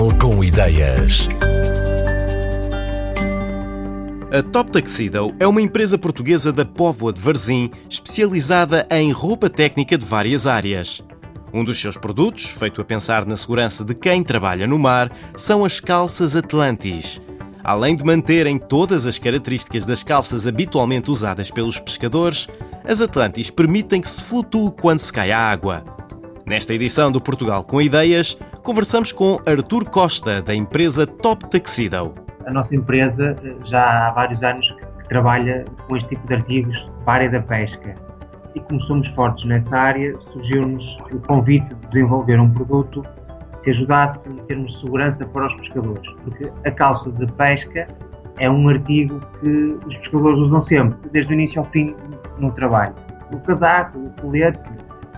Portugal com ideias. A Top Tuxedo é uma empresa portuguesa da Póvoa de Varzim, especializada em roupa técnica de várias áreas. Um dos seus produtos, feito a pensar na segurança de quem trabalha no mar, são as calças Atlantis. Além de manterem todas as características das calças habitualmente usadas pelos pescadores, as Atlantis permitem que se flutue quando se cai a água. Nesta edição do Portugal com Ideias, conversamos com Artur Costa, da empresa Top Tuxedo. A nossa empresa eh, já há vários anos trabalha com este tipo de artigos para a área da pesca. E como somos fortes nessa área, surgiu-nos o convite de desenvolver um produto que ajudasse em termos de segurança para os pescadores. Porque a calça de pesca é um artigo que os pescadores usam sempre, desde o início ao fim no trabalho. O casaco, o colete,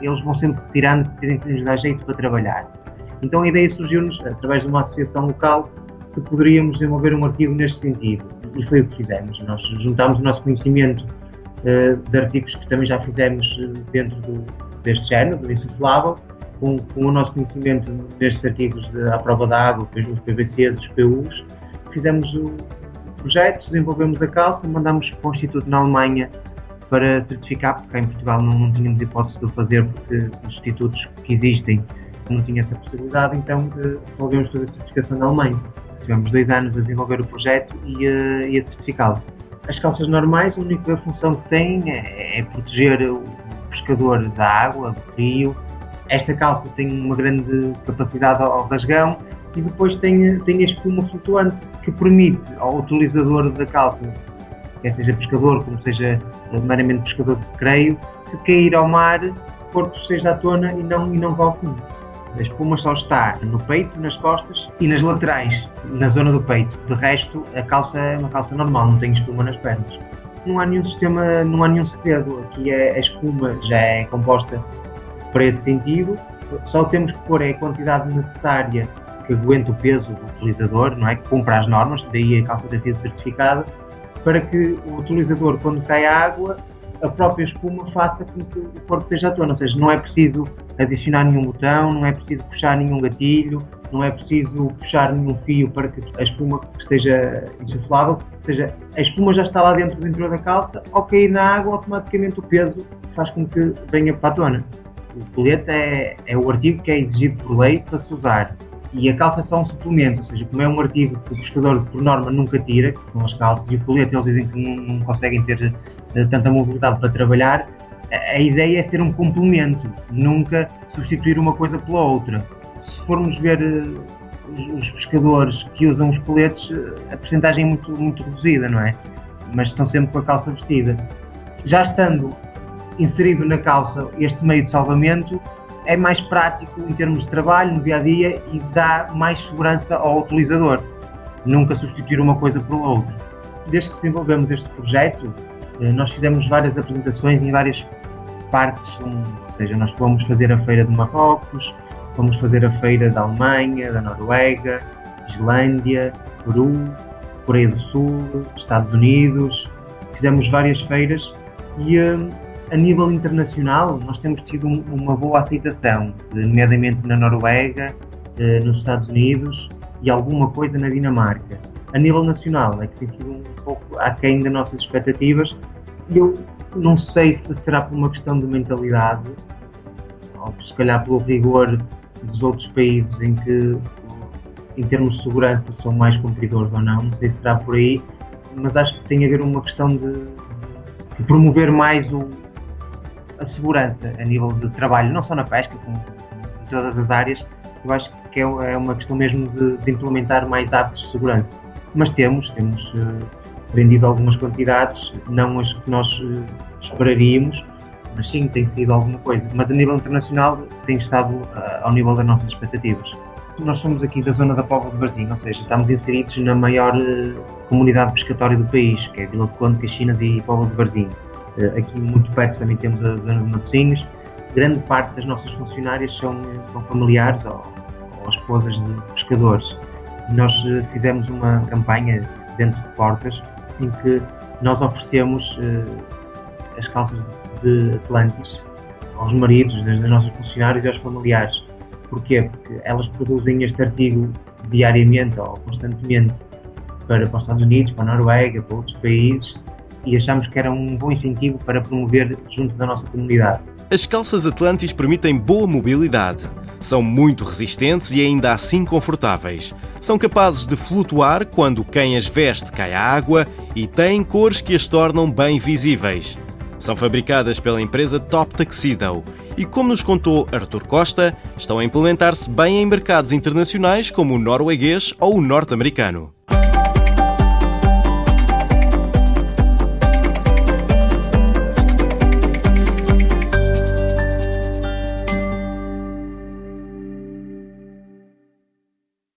eles vão sempre tirando, dizem que lhes dá jeito para trabalhar. Então a ideia surgiu-nos, através de uma associação local, que poderíamos desenvolver um artigo neste sentido. E foi o que fizemos. Nós juntámos o nosso conhecimento uh, de artigos que também já fizemos eh, dentro do, deste género, do insuflável, com, com, o nosso conhecimento destes artigos de, à prova da água, os PVCs, os PUs. Fizemos o projeto, desenvolvemos a calça, mandámos para o Instituto na Alemanha para certificar, porque em Portugal não, não tínhamos hipótese de o fazer, porque os institutos que existem não tinham essa possibilidade, então desenvolvemos toda a certificação na Alemanha. Tivemos dois anos a desenvolver o projeto e, e a certificá-lo. As calças normais, a única função que têm é, é, proteger o pescador da água, do rio. Esta calça tem uma grande capacidade ao rasgão e depois tem, tem a espuma flutuante que permite ao utilizador da calça quer seja pescador, como seja meramente pescador de creio, que cair ao mar, o corpo esteja à tona e não, e não vá ao fundo. A espuma só está no peito, nas costas e nas laterais, na zona do peito. De resto, a calça é uma calça normal, não tem espuma nas pernas. Não há nenhum sistema, não há nenhum segredo. Aqui é, a espuma já é composta para esse sentido. Só temos que pôr a quantidade necessária que aguenta o peso do utilizador, não é? Que cumpra as normas, daí a calça ter sido certificada para que o utilizador, quando cai a água, a própria espuma faça com que o corpo esteja à tona. Ou seja, não é preciso adicionar nenhum botão, não é preciso puxar nenhum gatilho, não é preciso puxar nenhum fio para que a espuma esteja insuflável. Ou seja, a espuma já está lá dentro do interior da calça, ao cair na água, automaticamente o peso faz com que venha para a tona. O colete é, é o artigo que é exigido por lei para se usar e a calça é só um suplemento, ou seja, como é um artigo que o pescador, por norma, nunca tira, que são as calças, e o colete eles dizem que não, não conseguem ter uh, tanta mobilidade para trabalhar, a, ideia é ser um complemento, nunca substituir uma coisa pela outra. Se formos ver uh, os, pescadores que usam os coletes, uh, a porcentagem é muito, muito reduzida, não é? Mas estão sempre com a calça vestida. Já estando inserido na calça este meio de salvamento, é mais prático em termos de trabalho, no dia a dia e dá mais segurança ao utilizador. Nunca substituir uma coisa por outra. Desde que desenvolvemos este projeto, eh, nós fizemos várias apresentações em várias partes, ou seja, nós fomos fazer a feira de Marrocos, fomos fazer a feira da Alemanha, da Noruega, Islândia, Peru, Coreia do Sul, Estados Unidos, fizemos várias feiras e eh, a nível internacional, nós temos tido uma boa aceitação, nomeadamente na Noruega, eh, nos Estados Unidos e alguma coisa na Dinamarca. A nível nacional, é que tem sido um pouco aquém das nossas expectativas. Eu não sei se será por uma questão de mentalidade, ou se calhar pelo rigor dos outros países em que, em termos de segurança, são mais cumpridores ou não, não sei se será por aí, mas acho que tem a ver uma questão de, de promover mais o, a segurança a nível de trabalho, não só na pesca, como em todas as áreas, eu acho que é, é uma questão mesmo de, de implementar mais hábitos de segurança. Mas temos, temos vendido algumas quantidades, não as que nós uh, esperaríamos, mas sim, tem sido alguma coisa. Mas a nível internacional tem estado uh, ao nível das nossas expectativas. Nós somos aqui da zona da Póvoa de Varzim, ou seja, estamos inseridos na maior comunidade pescatória do país, que é Vila de Conde, Caxinas e Póvoa de Varzim. Eh, aqui muito perto também temos a zona de Matosinhos. Grande parte das nossas funcionárias são, são familiares ou, ou esposas de pescadores. Nós eh, fizemos uma campanha dentro de portas em que nós oferecemos uh, as calças de Atlantis aos maridos das nossas funcionários e aos familiares. Porquê? Porque elas produzem este artigo diariamente ou constantemente para, para os Estados Unidos, para a Noruega, para outros países e achamos que era um bom incentivo para promover junto da nossa comunidade. As calças Atlantis permitem boa mobilidade. São muito resistentes e ainda assim confortáveis. São capazes de flutuar quando quem as veste cai à água e têm cores que as tornam bem visíveis. São fabricadas pela empresa Top Tuxedo e, como nos contou Artur Costa, estão a implementar-se bem em mercados internacionais como o norueguês ou o norte-americano.